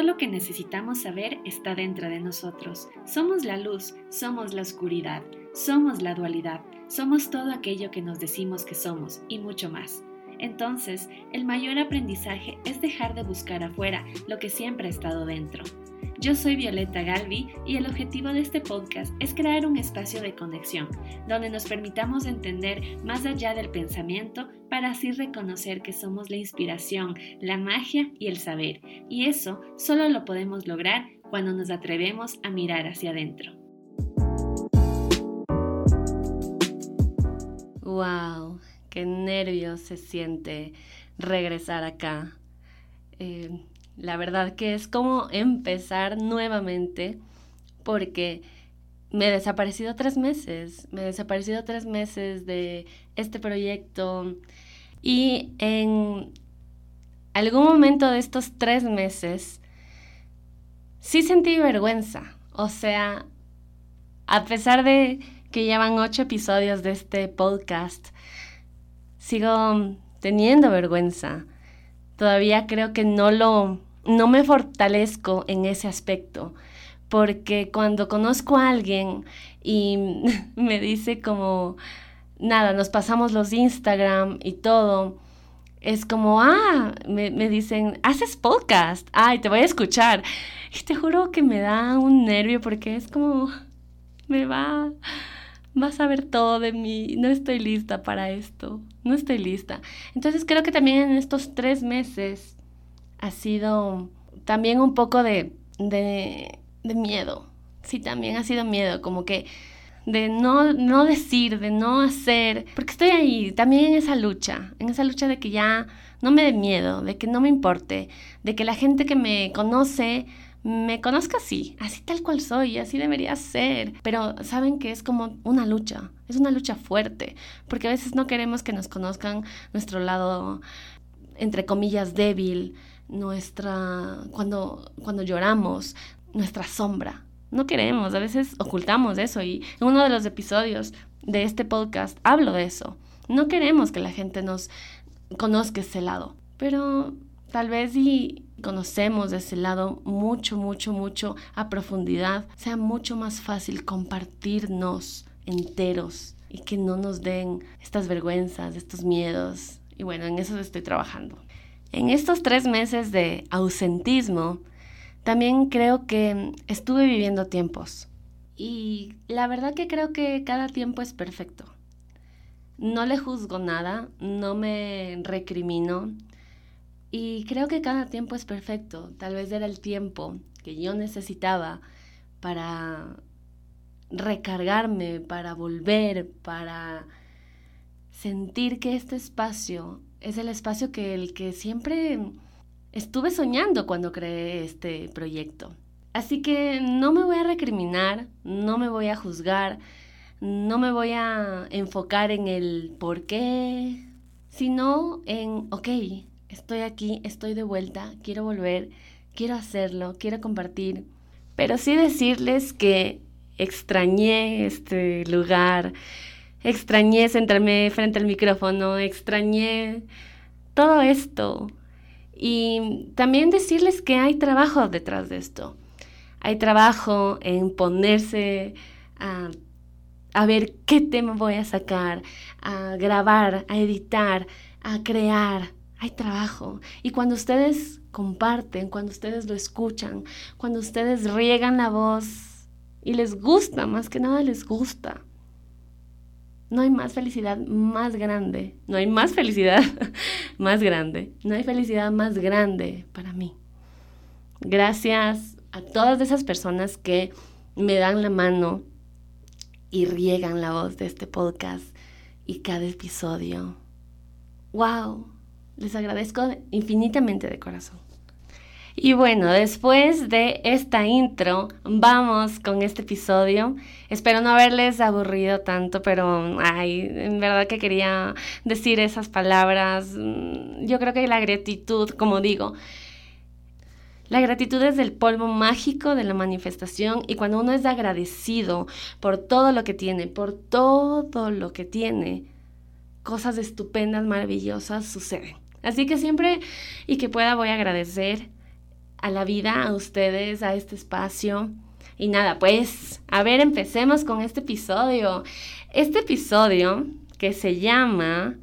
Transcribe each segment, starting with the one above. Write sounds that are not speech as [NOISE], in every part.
Todo lo que necesitamos saber está dentro de nosotros. Somos la luz, somos la oscuridad, somos la dualidad, somos todo aquello que nos decimos que somos y mucho más. Entonces, el mayor aprendizaje es dejar de buscar afuera lo que siempre ha estado dentro. Yo soy Violeta Galvi y el objetivo de este podcast es crear un espacio de conexión donde nos permitamos entender más allá del pensamiento para así reconocer que somos la inspiración, la magia y el saber. Y eso solo lo podemos lograr cuando nos atrevemos a mirar hacia adentro. ¡Wow! ¡Qué nervios se siente regresar acá! Eh, la verdad que es como empezar nuevamente porque me he desaparecido tres meses, me he desaparecido tres meses de este proyecto y en algún momento de estos tres meses sí sentí vergüenza. O sea, a pesar de que llevan ocho episodios de este podcast, sigo teniendo vergüenza. Todavía creo que no lo no me fortalezco en ese aspecto, porque cuando conozco a alguien y [LAUGHS] me dice como, nada, nos pasamos los Instagram y todo, es como, ah, me, me, dicen, haces podcast, ay, te voy a escuchar. Y te juro que me da un nervio porque es como, me va, vas a ver todo de mí, no estoy lista para esto, no estoy lista. Entonces creo que también en estos tres meses ha sido también un poco de, de, miedo. Sí, también ha sido miedo, como que de no, no decir, de no hacer, porque estoy ahí también en esa lucha, en esa lucha de que ya no me dé miedo, de que no me importe, de que la gente que me conoce me conozca así, así tal cual soy, así debería ser. Pero saben que es como una lucha, es una lucha fuerte, porque a veces no queremos que nos conozcan nuestro lado, entre comillas, débil, nuestra, cuando, cuando lloramos, nuestra sombra. No queremos, a veces ocultamos eso y en uno de los episodios de este podcast hablo de eso. No queremos que la gente nos conozca ese lado, pero tal vez si conocemos ese lado mucho, mucho, mucho a profundidad, sea mucho más fácil compartirnos enteros y que no nos den estas vergüenzas, estos miedos. Y bueno, en eso estoy trabajando. En estos tres meses de ausentismo, también creo que estuve viviendo tiempos. Y la verdad que creo que cada tiempo es perfecto. No le juzgo nada, no me recrimino. Y creo que cada tiempo es perfecto. Tal vez era el tiempo que yo necesitaba para recargarme, para volver, para sentir que este espacio es el espacio que el que siempre estuve soñando cuando creé este proyecto. Así que no me voy a recriminar, no me voy a juzgar, no me voy a enfocar en el por qué, sino en, ok, estoy aquí, estoy de vuelta, quiero volver, quiero hacerlo, quiero compartir. Pero sí decirles que extrañé este lugar, extrañé sentarme frente al micrófono, extrañé todo esto. Y también decirles que hay trabajo detrás de esto. Hay trabajo en ponerse a, a ver qué tema voy a sacar, a grabar, a editar, a crear. Hay trabajo. Y cuando ustedes comparten, cuando ustedes lo escuchan, cuando ustedes riegan la voz y les gusta, más que nada les gusta, no hay más felicidad más grande, no hay más felicidad [LAUGHS] más grande, no hay felicidad más grande para mí. Gracias a todas esas personas que me dan la mano y riegan la voz de este podcast y cada episodio. ¡Wow! Les agradezco infinitamente de corazón. Y bueno, después de esta intro, vamos con este episodio. Espero no haberles aburrido tanto, pero ay, en verdad que quería decir esas palabras. Mm, yo creo que la gratitud, como digo, la gratitud es el polvo mágico de la manifestación y cuando uno es agradecido por todo lo que tiene, por todo lo que tiene, cosas estupendas, maravillosas suceden. Así que siempre y que pueda voy a agradecer a la vida, a ustedes, a este espacio. Y nada, pues, a ver, empecemos con este episodio. Este episodio que se llama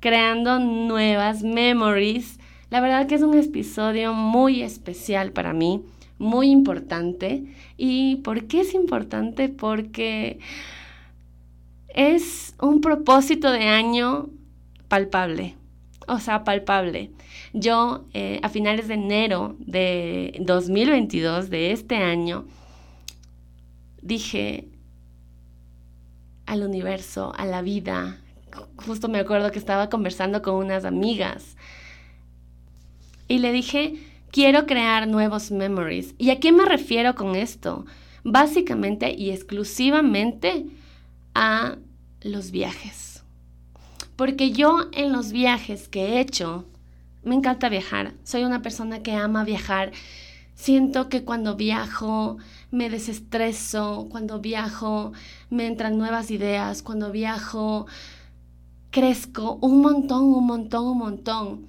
Creando Nuevas Memories. La verdad que es un episodio muy especial para mí, muy importante. ¿Y por qué es importante? Porque es un propósito de año palpable o sea, palpable. Yo eh, a finales de enero de 2022, de este año, dije al universo, a la vida, justo me acuerdo que estaba conversando con unas amigas y le dije, quiero crear nuevos memories. ¿Y a qué me refiero con esto? Básicamente y exclusivamente a los viajes porque yo en los viajes que he hecho, me encanta viajar. Soy una persona que ama viajar. Siento que cuando viajo me desestreso, cuando viajo me entran nuevas ideas, cuando viajo crezco un montón, un montón, un montón.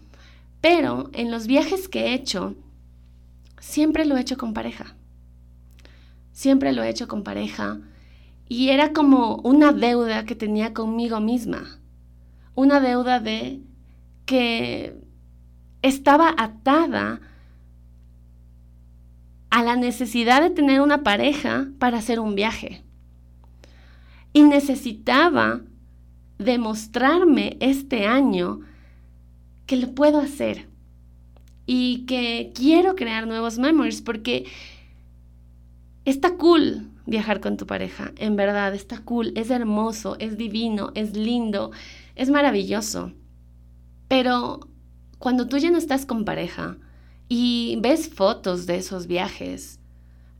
Pero en los viajes que he hecho, siempre lo he hecho con pareja. Siempre lo he hecho con pareja. Y era como una deuda que tenía conmigo misma una deuda de que estaba atada a la necesidad de tener una pareja para hacer un viaje. Y necesitaba demostrarme este año que lo puedo hacer y que quiero crear nuevos memories porque está cool viajar con tu pareja, en verdad, está cool, es hermoso, es divino, es lindo, es maravilloso. Pero cuando tú ya no estás con pareja y ves fotos de esos viajes,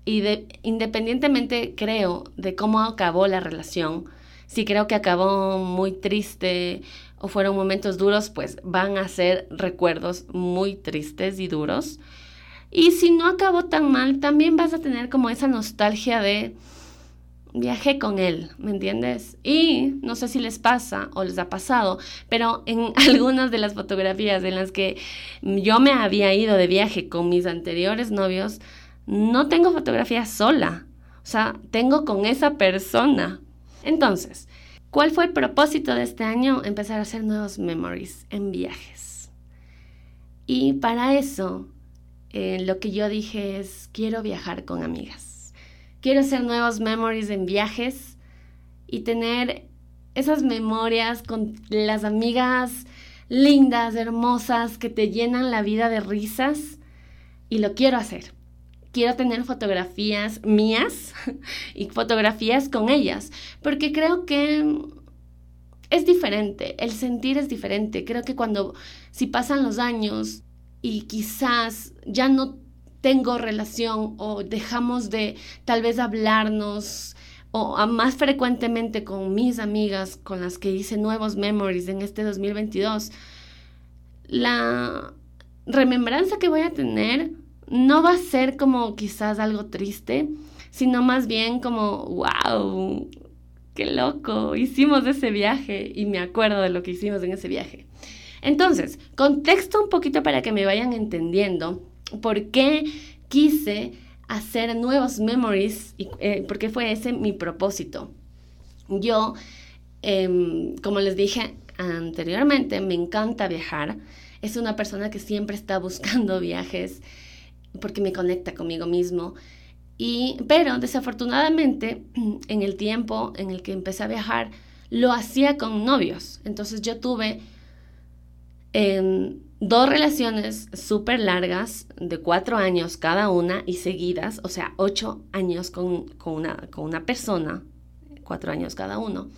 y de, independientemente creo de cómo acabó la relación, si creo que acabó muy triste o fueron momentos duros, pues van a ser recuerdos muy tristes y duros. Y si no acabó tan mal, también vas a tener como esa nostalgia de viajé con él, ¿me entiendes? Y no sé si les pasa o les ha pasado, pero en [LAUGHS] algunas de las fotografías en las que yo me había ido de viaje con mis anteriores novios, no tengo fotografía sola, o sea, tengo con esa persona. Entonces, ¿cuál fue el propósito de este año? Empezar a hacer nuevos memories en viajes. Y para eso, eh, lo que yo dije es, quiero viajar con amigas Quiero hacer nuevos memories en viajes y tener esas memorias con las amigas lindas, hermosas, que te llenan la vida de risas. Y lo quiero hacer. Quiero tener fotografías mías [LAUGHS] y fotografías con ellas, porque creo que es diferente, el sentir es diferente. Creo que cuando, si pasan los años y quizás ya no tengo relación o dejamos de tal vez hablarnos o más frecuentemente con mis amigas con las que hice nuevos memories en este 2022, la remembranza que voy a tener no va a ser como quizás algo triste, sino más bien como, wow, qué loco, hicimos ese viaje y me acuerdo de lo que hicimos en ese viaje. Entonces, contexto un poquito para que me vayan entendiendo por qué quise hacer nuevos memories y eh, porque fue ese mi propósito. Yo, em, como les dije anteriormente, me encanta viajar. Es una persona que siempre está buscando [LAUGHS] viajes porque me conecta conmigo mismo. Y, pero desafortunadamente, [CLEARS THROAT] en el tiempo en el que empecé a viajar, lo hacía con novios. Entonces yo tuve dos relaciones súper largas de cuatro años cada una y seguidas, o sea, ocho años con, una, con una persona, cuatro años cada uno.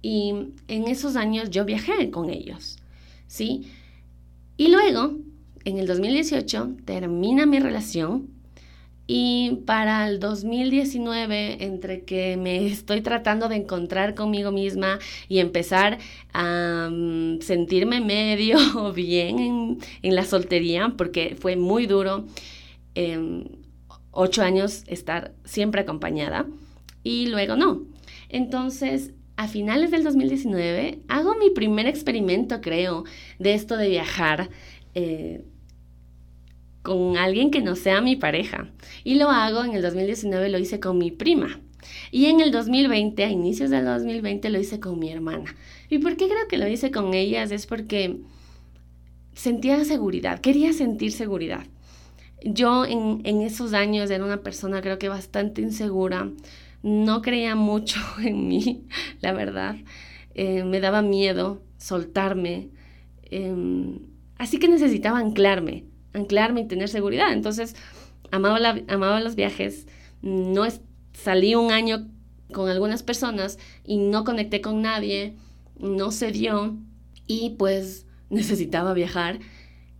Y en esos años yo viajé con ellos, ¿sí? Y luego, en el 2018, termina mi relación y para el 2019, entre que me estoy tratando de encontrar conmigo misma y empezar a mm, sentirme medio [LAUGHS] bien en, la soltería, porque fue muy duro em, ocho años estar siempre acompañada y luego no. Entonces, a finales del 2019, hago mi primer experimento, creo, de esto de viajar. Eh, con alguien que no sea mi pareja. Y lo hago en el 2019, lo hice con mi prima. Y en el 2020, a inicios del 2020, lo hice con mi hermana. ¿Y por qué creo que lo hice con ellas? Es porque sentía seguridad, quería sentir seguridad. Yo en, esos años era una persona creo que bastante insegura, no creía mucho [LAUGHS] en mí, la verdad. Eh, me daba miedo soltarme. Em, así que necesitaba anclarme, anclarme y tener seguridad. Entonces, amaba, los viajes. No salí un año con algunas personas y no conecté con nadie, no se dio y pues [LAUGHS] necesitaba viajar.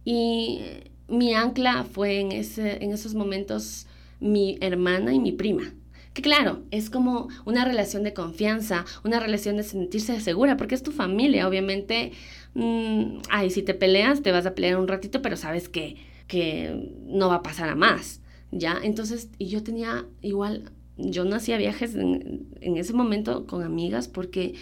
Y mi ancla fue en, ese, en esos momentos mi hermana y mi prima. Que claro, es como una relación de confianza, una relación de sentirse segura, porque es tu familia, obviamente. Mm, ay, si te peleas, te vas a pelear un ratito, pero sabes que, que no va a pasar a más, ¿ya? Entonces, y yo tenía igual, yo no hacía viajes en, en ese momento con amigas porque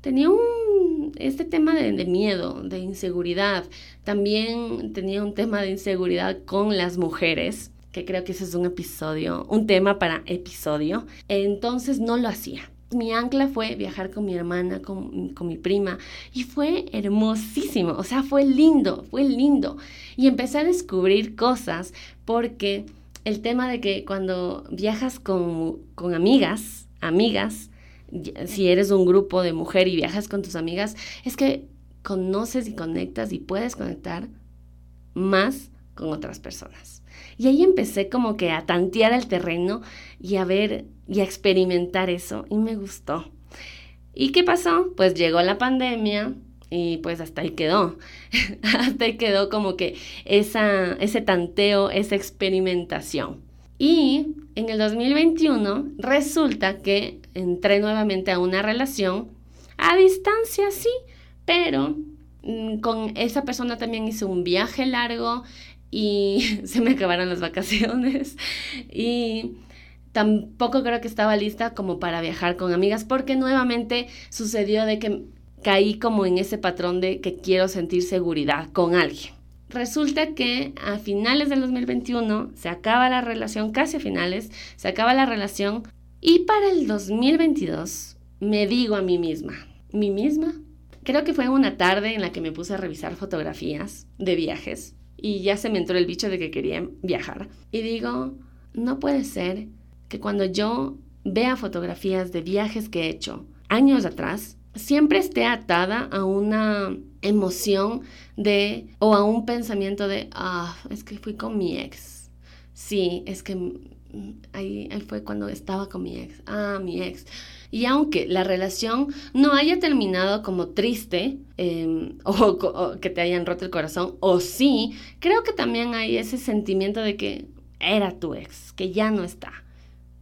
tenía un, este tema de, de, miedo, de inseguridad. También tenía un tema de inseguridad con las mujeres, que creo que ese es un episodio, un tema para episodio. Entonces no lo hacía. Mi ancla fue viajar con mi hermana, con, con mi prima, y fue hermosísimo, o sea, fue lindo, fue lindo. Y empecé a descubrir cosas porque el tema de que cuando viajas con, con amigas, amigas, si eres un grupo de mujer y viajas con tus amigas, es que conoces y conectas y puedes conectar más con otras personas. Y ahí empecé como que a tantear el terreno y a ver y a experimentar eso y me gustó. ¿Y qué pasó? Pues llegó la pandemia y pues hasta ahí quedó. [LAUGHS] hasta ahí quedó como que esa, ese tanteo, esa experimentación. Y en el 2021 resulta que entré nuevamente a una relación a distancia, sí, pero mm, con esa persona también hice un viaje largo y [LAUGHS] se me acabaron las vacaciones y tampoco creo que estaba lista como para viajar con amigas porque nuevamente sucedió de que caí como en ese patrón de que quiero sentir seguridad con alguien. Resulta que a finales del 2021 se acaba la relación, casi a finales, se acaba la relación y para el 2022 me digo a mí misma, ¿mí misma? Creo que fue una tarde en la que me puse a revisar fotografías de viajes y ya se me entró el bicho de que quería viajar. Y digo, no puede ser que cuando yo vea fotografías de viajes que he hecho años atrás, siempre esté atada a una emoción de o a un pensamiento de, ah, es que fui con mi ex. Sí, es que ahí, fue cuando estaba con mi ex. Ah, mi ex. Y aunque la relación no haya terminado como triste em, [LAUGHS] o, o, que te hayan roto el corazón, o sí, creo que también hay ese sentimiento de que era tu ex, que ya no está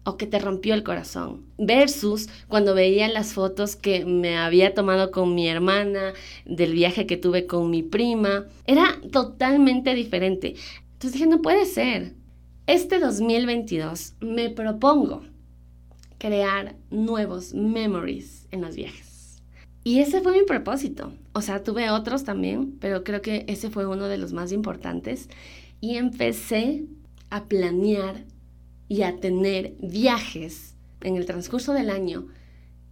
o que te rompió el corazón. Versus cuando veía las fotos que me había tomado con mi hermana, del viaje que tuve con mi prima, era totalmente diferente. Entonces dije, no puede ser. Este 2022 me propongo crear nuevos memories en los viajes. Y ese fue mi propósito. O sea, tuve otros también, pero creo que ese fue uno de los más importantes. Y empecé a planear y a tener viajes en el transcurso del año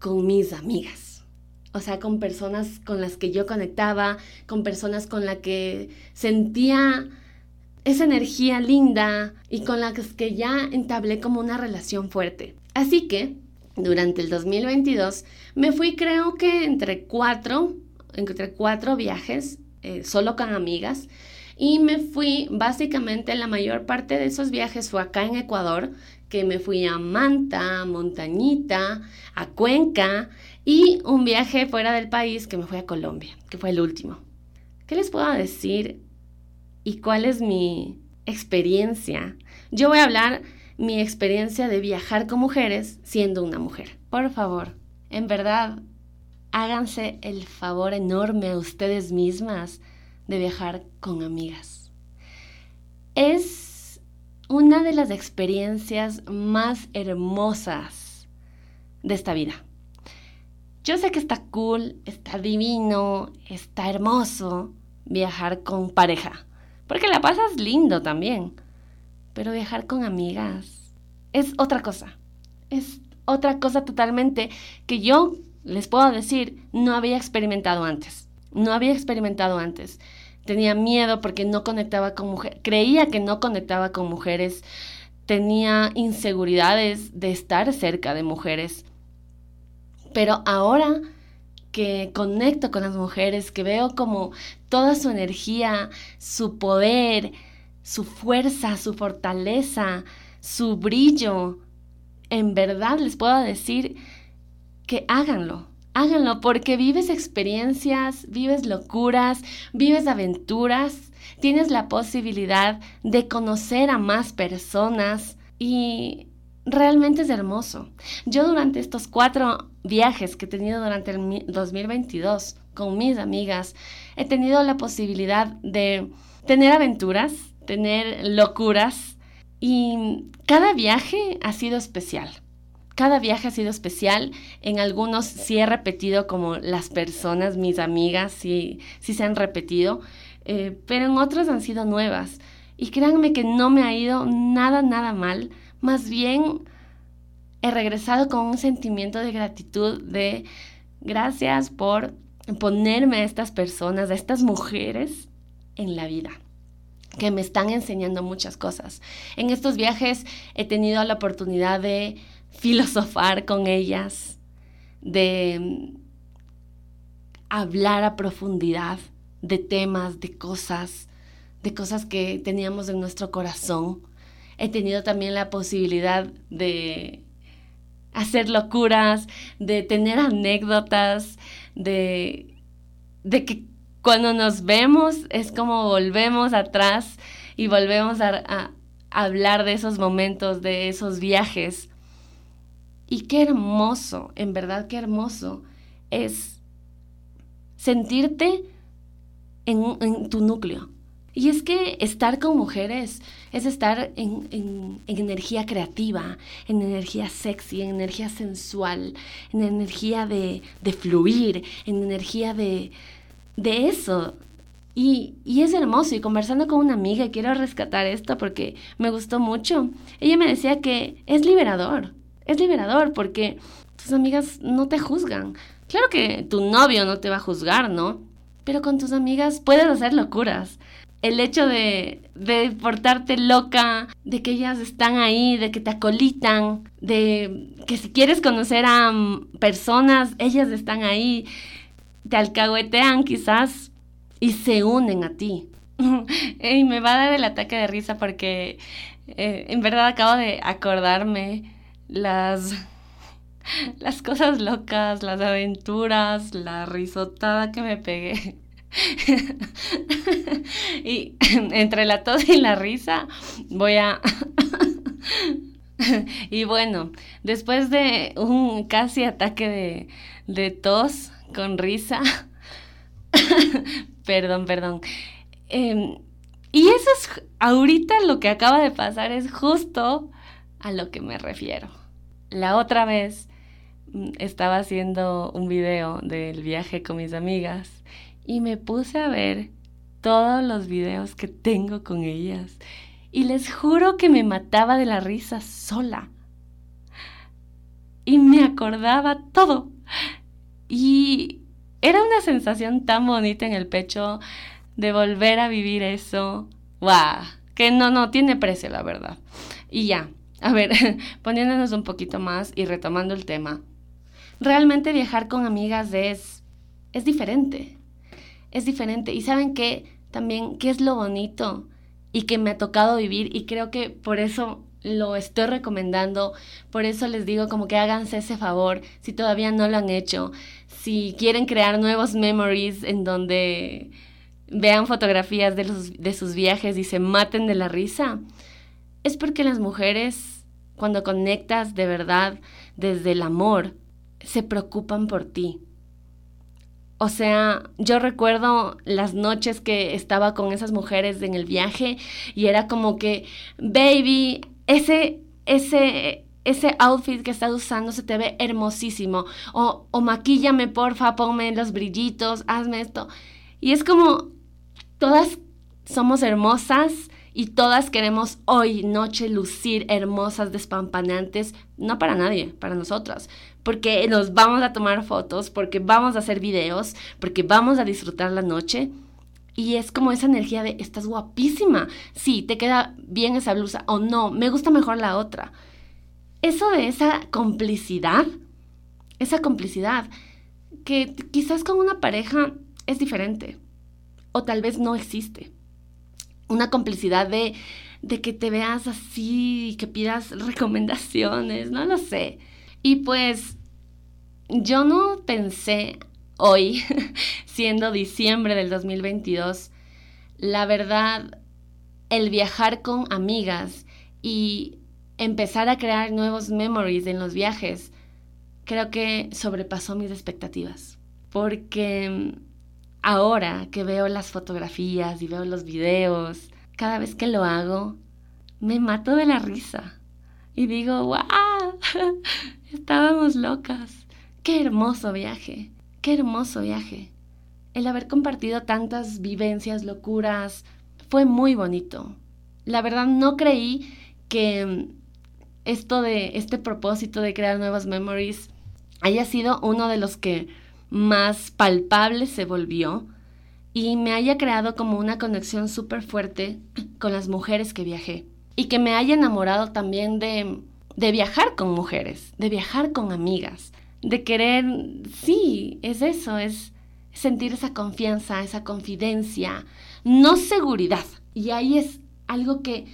con mis amigas. O sea, con personas con las que yo conectaba, con personas con las que sentía esa energía linda y con las que ya entablé como una relación fuerte. Así que durante el 2022 me fui creo que entre cuatro, entre cuatro viajes, eh, solo con amigas, y me fui, básicamente la mayor parte de esos viajes fue acá en Ecuador, que me fui a Manta, Montañita, a Cuenca y un viaje fuera del país que me fui a Colombia, que fue el último. ¿Qué les puedo decir y cuál es mi experiencia? Yo voy a hablar mi experiencia de viajar con mujeres siendo una mujer. Por favor, en verdad, háganse el favor enorme a ustedes mismas de viajar con amigas. Es una de las experiencias más hermosas de esta vida. Yo sé que está cool, está divino, está hermoso viajar con pareja, porque la pasas lindo también. Pero viajar con amigas es otra cosa. Es otra cosa totalmente que yo les puedo decir no había experimentado antes. No había experimentado antes. Tenía miedo porque no conectaba con mujeres. Creía que no conectaba con mujeres. Tenía inseguridades de estar cerca de mujeres. Pero ahora que conecto con las mujeres, que veo como toda su energía, su poder, su fuerza, su fortaleza, su brillo, en verdad les puedo decir que háganlo, háganlo porque vives experiencias, vives locuras, vives aventuras, tienes la posibilidad de conocer a más personas y realmente es hermoso. Yo durante estos cuatro viajes que he tenido durante el 2022 con mis amigas, he tenido la posibilidad de tener aventuras, tener locuras y cada viaje ha sido especial. Cada viaje ha sido especial. En algunos sí he repetido como las personas, mis amigas, sí, sí se han repetido, eh, pero en otros han sido nuevas. Y créanme que no me ha ido nada, nada mal más bien, he regresado con un sentimiento de gratitud, de gracias por ponerme a estas personas, a estas mujeres en la vida que me están enseñando muchas cosas. En estos viajes he tenido la oportunidad de filosofar con ellas, de mm, hablar a profundidad de temas, de cosas, de cosas que teníamos en nuestro corazón he tenido también la posibilidad de hacer locuras, de tener anécdotas, de, de que cuando nos vemos es como volvemos atrás y volvemos a, a hablar de esos momentos, de esos viajes. Y qué hermoso, en verdad qué hermoso es sentirte en, en tu núcleo, y es que estar con mujeres es estar en, energía creativa, en energía sexy, en energía sensual, en energía de, fluir, en energía de, de eso. Y, y, es hermoso. Y conversando con una amiga, quiero rescatar esto porque me gustó mucho. Ella me decía que es liberador. Es liberador porque tus amigas no te juzgan. Claro que tu novio no te va a juzgar, ¿no? Pero con tus amigas puedes hacer locuras el hecho de, de, portarte loca, de que ellas están ahí, de que te acolitan, de que si quieres conocer a mm, personas, ellas están ahí, te alcahuetean quizás y se unen a ti. [LAUGHS] y me va a dar el ataque de risa porque eh, en verdad acabo de acordarme las, [LAUGHS] las cosas locas, las aventuras, la risotada que me pegué [LAUGHS] y entre la tos y la risa voy a... y bueno, después de un casi ataque de, de tos con risa, [LAUGHS] perdón, perdón. Em, y eso es, ahorita lo que acaba de pasar es justo a lo que me refiero. La otra vez mm, estaba haciendo un video del viaje con mis amigas y me puse a ver todos los videos que tengo con ellas y les juro que me mataba de la risa sola. Y me acordaba todo. Y era una sensación tan bonita en el pecho de volver a vivir eso. ¡Wow! Que no, no, tiene precio, la verdad. Y ya, a ver, [LAUGHS] poniéndonos un poquito más y retomando el tema. Realmente viajar con amigas es, es diferente es diferente. Y saben qué, también, qué es lo bonito y que me ha tocado vivir y creo que por eso lo estoy recomendando, por eso les digo como que háganse ese favor si todavía no lo han hecho, si quieren crear nuevos memories en donde vean fotografías de, los, de sus viajes y se maten de la risa, es porque las mujeres, cuando conectas de verdad desde el amor, se preocupan por ti, o sea, yo recuerdo las noches que estaba con esas mujeres en el viaje y era como que, baby, ese, ese, ese outfit que estás usando se te ve hermosísimo. O, o maquíllame, porfa, ponme los brillitos, hazme esto. Y es como todas somos hermosas y todas queremos hoy, noche, lucir hermosas, despampanantes, no para nadie, para nosotras, porque nos vamos a tomar fotos, porque vamos a hacer videos, porque vamos a disfrutar la noche. Y es como esa energía de, estás guapísima, sí, te queda bien esa blusa o no, me gusta mejor la otra. Eso de esa complicidad, esa complicidad, que quizás con una pareja es diferente o tal vez no existe una complicidad de, de que te veas así, que pidas [LAUGHS] recomendaciones, no lo sé. Y pues yo no pensé hoy, [LAUGHS] siendo diciembre del 2022, la verdad, el viajar con amigas y empezar a crear nuevos memories en los viajes, creo que sobrepasó mis expectativas. Porque ahora que veo las fotografías y veo los videos, cada vez que lo hago, me mato de la risa. Y digo, ¡wow! [LAUGHS] Estábamos locas. Qué hermoso viaje, qué hermoso viaje. El haber compartido tantas vivencias, locuras, fue muy bonito. La verdad no creí que esto de este propósito de crear nuevas memories haya sido uno de los que más palpable se volvió y me haya creado como una conexión súper fuerte con las mujeres que viajé y que me haya enamorado también de, de viajar con mujeres, de viajar con amigas, de querer, sí, es eso, es sentir esa confianza, esa confidencia, no seguridad. Y ahí es algo que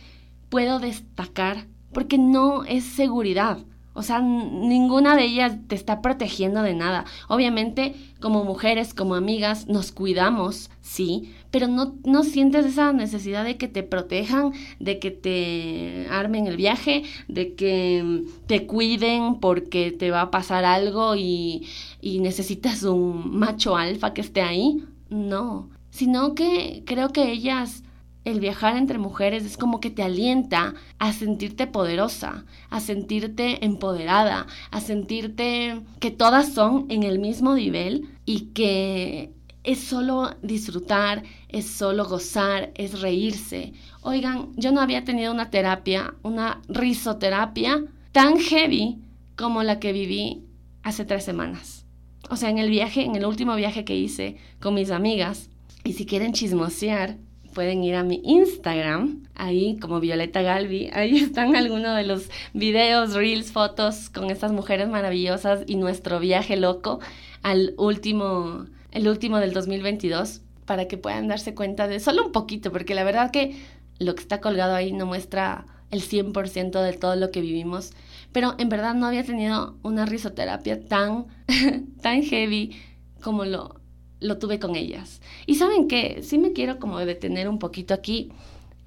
puedo destacar porque no es seguridad, o sea, ninguna de ellas te está protegiendo de nada. Obviamente, como mujeres, como amigas, nos cuidamos, sí, pero no, no sientes esa necesidad de que te protejan, de que te armen el viaje, de que te cuiden porque te va a pasar algo y, y necesitas un macho alfa que esté ahí. No, sino que creo que ellas el viajar entre mujeres es como que te alienta a sentirte poderosa, a sentirte empoderada, a sentirte que todas son en el mismo nivel y que es solo disfrutar, es solo gozar, es reírse. Oigan, yo no había tenido una terapia, una risoterapia tan heavy como la que viví hace tres semanas. O sea, en el viaje, en el último viaje que hice con mis amigas, y si quieren chismosear, pueden ir a mi Instagram, ahí como Violeta Galvi, [LAUGHS] ahí están algunos de los videos, reels, fotos con estas mujeres maravillosas y nuestro viaje loco al último, el último del 2022, para que puedan darse cuenta de solo un poquito, porque la verdad que lo que está colgado ahí no muestra el 100% de todo lo que vivimos, pero en verdad no había tenido una risoterapia tan, [LAUGHS] tan heavy como lo, lo tuve con ellas. Y saben que sí me quiero como detener un poquito aquí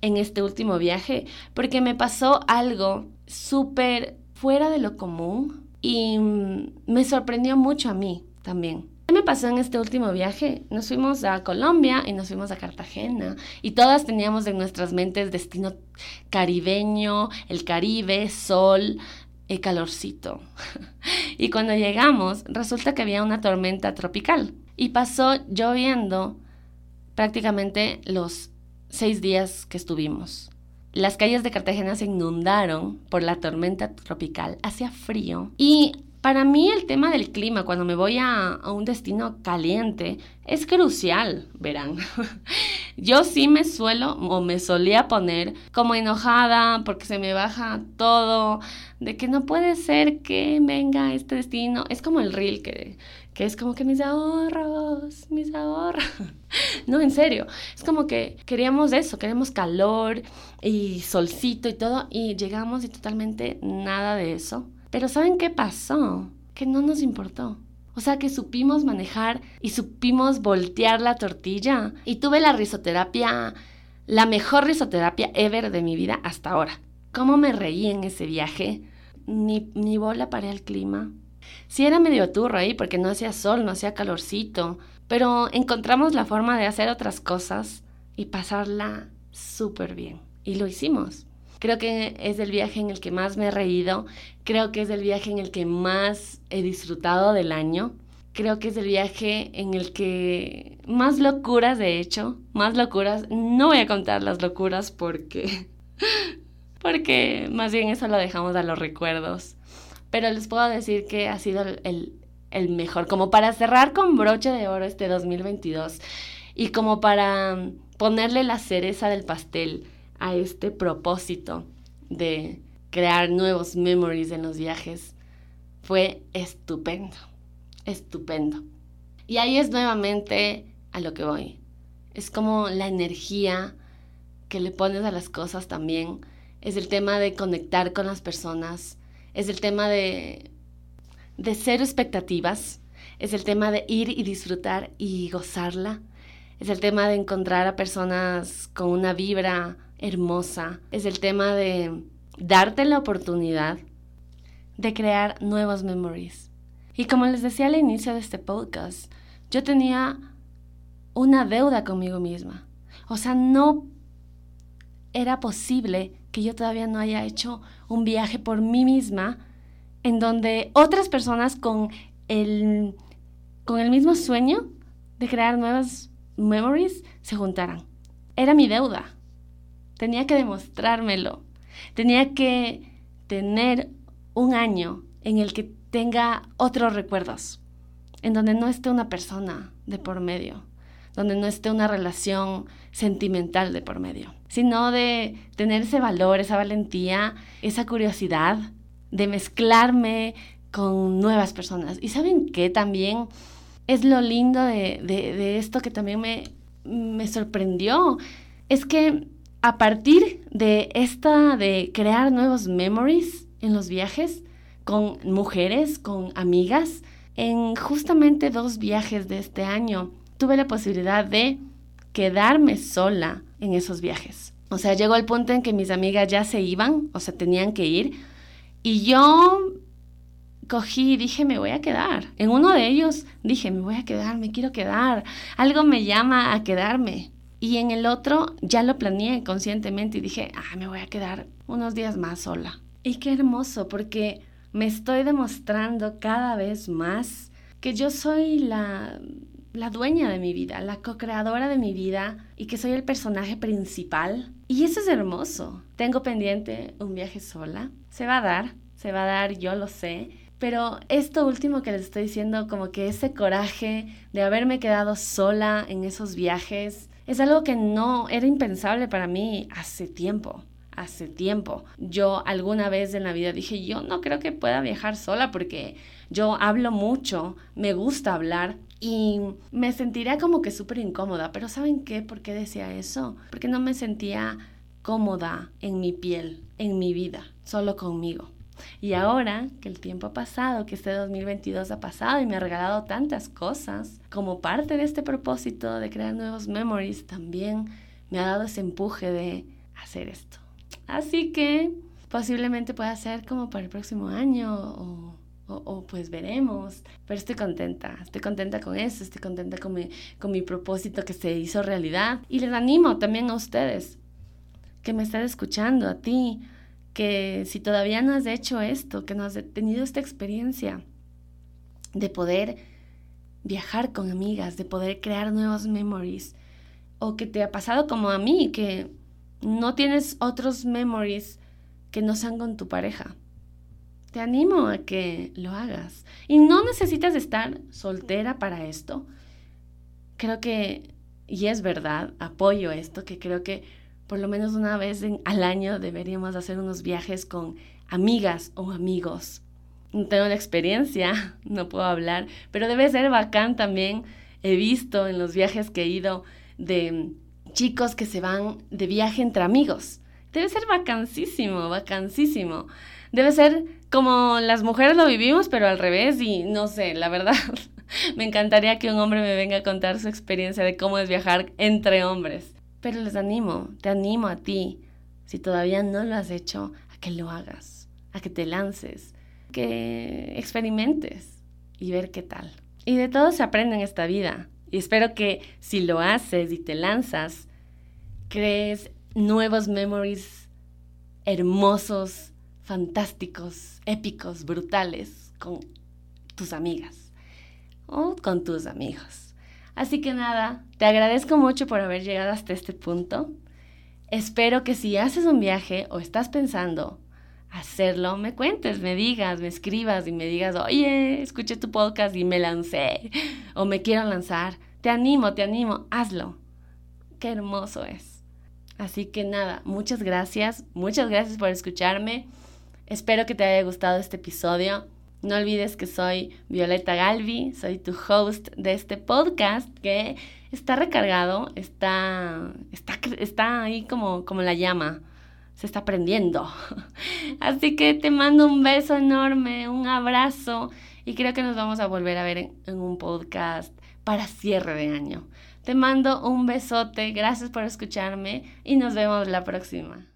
en este último viaje, porque me pasó algo súper fuera de lo común y me sorprendió mucho a mí también. ¿Qué me pasó en este último viaje? Nos fuimos a Colombia y nos fuimos a Cartagena y todas teníamos en nuestras mentes destino caribeño, el Caribe, sol, el calorcito. [LAUGHS] y cuando llegamos, resulta que había una tormenta tropical y pasó lloviendo prácticamente los seis días que estuvimos. Las calles de Cartagena se inundaron por la tormenta tropical, hacía frío y para mí el tema del clima cuando me voy a, un destino caliente es crucial, verán. [LAUGHS] Yo sí me suelo o me solía poner como enojada porque se me baja todo, de que no puede ser que venga este destino. Es como el reel que, que es como que mis ahorros, mis ahorros. [LAUGHS] no, en serio, es como que queríamos eso, queremos calor y solcito y todo y llegamos y totalmente nada de eso. Pero ¿saben qué pasó? Que no nos importó. O sea que supimos manejar y supimos voltear la tortilla. Y tuve la risoterapia, la mejor risoterapia ever de mi vida hasta ahora. ¿Cómo me reí en ese viaje? Ni, ni bola para el clima. Sí era medio turro ahí porque no hacía sol, no hacía calorcito, pero encontramos la forma de hacer otras cosas y pasarla súper bien. Y lo hicimos. Creo que es el viaje en el que más me he reído, creo que es el viaje en el que más he disfrutado del año creo que es el viaje en el que más locuras, de hecho, más locuras, no voy a contar las locuras porque, [LAUGHS] porque más bien eso lo dejamos a los recuerdos, pero les puedo decir que ha sido el, el mejor, como para cerrar con broche de oro este 2022 y como para ponerle la cereza del pastel a este propósito de crear nuevos memories en los viajes fue estupendo, estupendo. Y ahí es nuevamente a lo que voy. Es como la energía que le pones a las cosas también. Es el tema de conectar con las personas. Es el tema de de cero expectativas, es el tema de ir y disfrutar y gozarla, es el tema de encontrar a personas con una vibra hermosa, es el tema de darte la oportunidad de crear nuevos memories. Y como les decía al inicio de este podcast, yo tenía una deuda conmigo misma. O sea, no era posible que yo todavía no haya hecho un viaje por mí misma en donde otras personas con el, con el mismo sueño de crear nuevas memories se juntaran. Era mi deuda. Tenía que demostrármelo. Tenía que tener un año en el que tenga otros recuerdos, en donde no esté una persona de por medio, donde no esté una relación sentimental de por medio, sino de tener ese valor, esa valentía, esa curiosidad de mezclarme con nuevas personas. Y saben qué también es lo lindo de, esto que también me, me sorprendió. Es que a partir de esta de crear nuevos memories en los viajes con mujeres, con amigas, en justamente dos viajes de este año tuve la posibilidad de quedarme sola en esos viajes. O sea, llegó el punto en que mis amigas ya se iban, o sea, tenían que ir, y yo cogí y dije, me voy a quedar. En uno de ellos dije, me voy a quedar, me quiero quedar. Algo me llama a quedarme. Y en el otro ya lo planeé conscientemente y dije, ah, me voy a quedar unos días más sola. Y qué hermoso, porque me estoy demostrando cada vez más que yo soy la, la dueña de mi vida, la co-creadora de mi vida y que soy el personaje principal. Y eso es hermoso. Tengo pendiente un viaje sola se va a dar, se va a dar, yo lo sé. Pero esto último que les estoy diciendo, como que ese coraje de haberme quedado sola en esos viajes, es algo que no era impensable para mí hace tiempo. Hace tiempo. Yo alguna vez en la vida dije, yo no creo que pueda viajar sola porque yo hablo mucho, me gusta hablar, y me sentiría como que súper incómoda. Pero ¿saben qué? ¿Por qué decía eso? Porque no me sentía cómoda en mi piel, en mi vida, solo conmigo. Y ahora que el tiempo ha pasado, que este 2022 ha pasado y me ha regalado tantas cosas, como parte de este propósito de crear nuevos memories, también me ha dado ese empuje de hacer esto. Así que posiblemente pueda ser como para el próximo año o, o, pues veremos. Pero estoy contenta, estoy contenta con eso, estoy contenta con mi, con mi propósito que se hizo realidad. Y les animo también a ustedes que me estás escuchando, a ti, que si todavía no has hecho esto, que no has tenido esta experiencia de poder viajar con amigas, de poder crear nuevos memories, o que te ha pasado como a mí, que no tienes otros memories que no sean con tu pareja. Te animo a que lo hagas. Y no necesitas estar soltera para esto. Creo que, y es verdad, apoyo esto, que creo que por lo menos una vez al año deberíamos hacer unos viajes con amigas o amigos. No tengo la experiencia, [LAUGHS] no puedo hablar, pero debe ser bacán también. He visto en los viajes que he ido de chicos que se van de viaje entre amigos. Debe ser vacancísimo, vacancísimo. Debe ser como las mujeres lo vivimos, pero al revés y no sé, la verdad. [LAUGHS] me encantaría que un hombre me venga a contar su experiencia de cómo es viajar entre hombres. Pero les animo, te animo a ti, si todavía no lo has hecho, a que lo hagas, a que te lances, que experimentes y ver qué tal. Y de todo se aprende en esta vida. Y espero que si lo haces y te lanzas, crees nuevos memories hermosos, fantásticos, épicos, brutales con tus amigas. o con tus amigos. Así que nada, te agradezco mucho por haber llegado hasta este punto. Espero que si haces un viaje o estás pensando hacerlo, me cuentes, me digas, me escribas y me digas, oye, escuché tu podcast y me lancé o me quiero lanzar. Te animo, te animo, hazlo. Qué hermoso es. Así que nada, muchas gracias, muchas gracias por escucharme. Espero que te haya gustado este episodio. No olvides que soy Violeta Galvi, soy tu host de este podcast que está recargado, está, está, está ahí como, como la llama, se está prendiendo. [LAUGHS] Así que te mando un beso enorme, un abrazo y creo que nos vamos a volver a ver en, en un podcast para cierre de año. Te mando un besote, gracias por escucharme y nos vemos la próxima.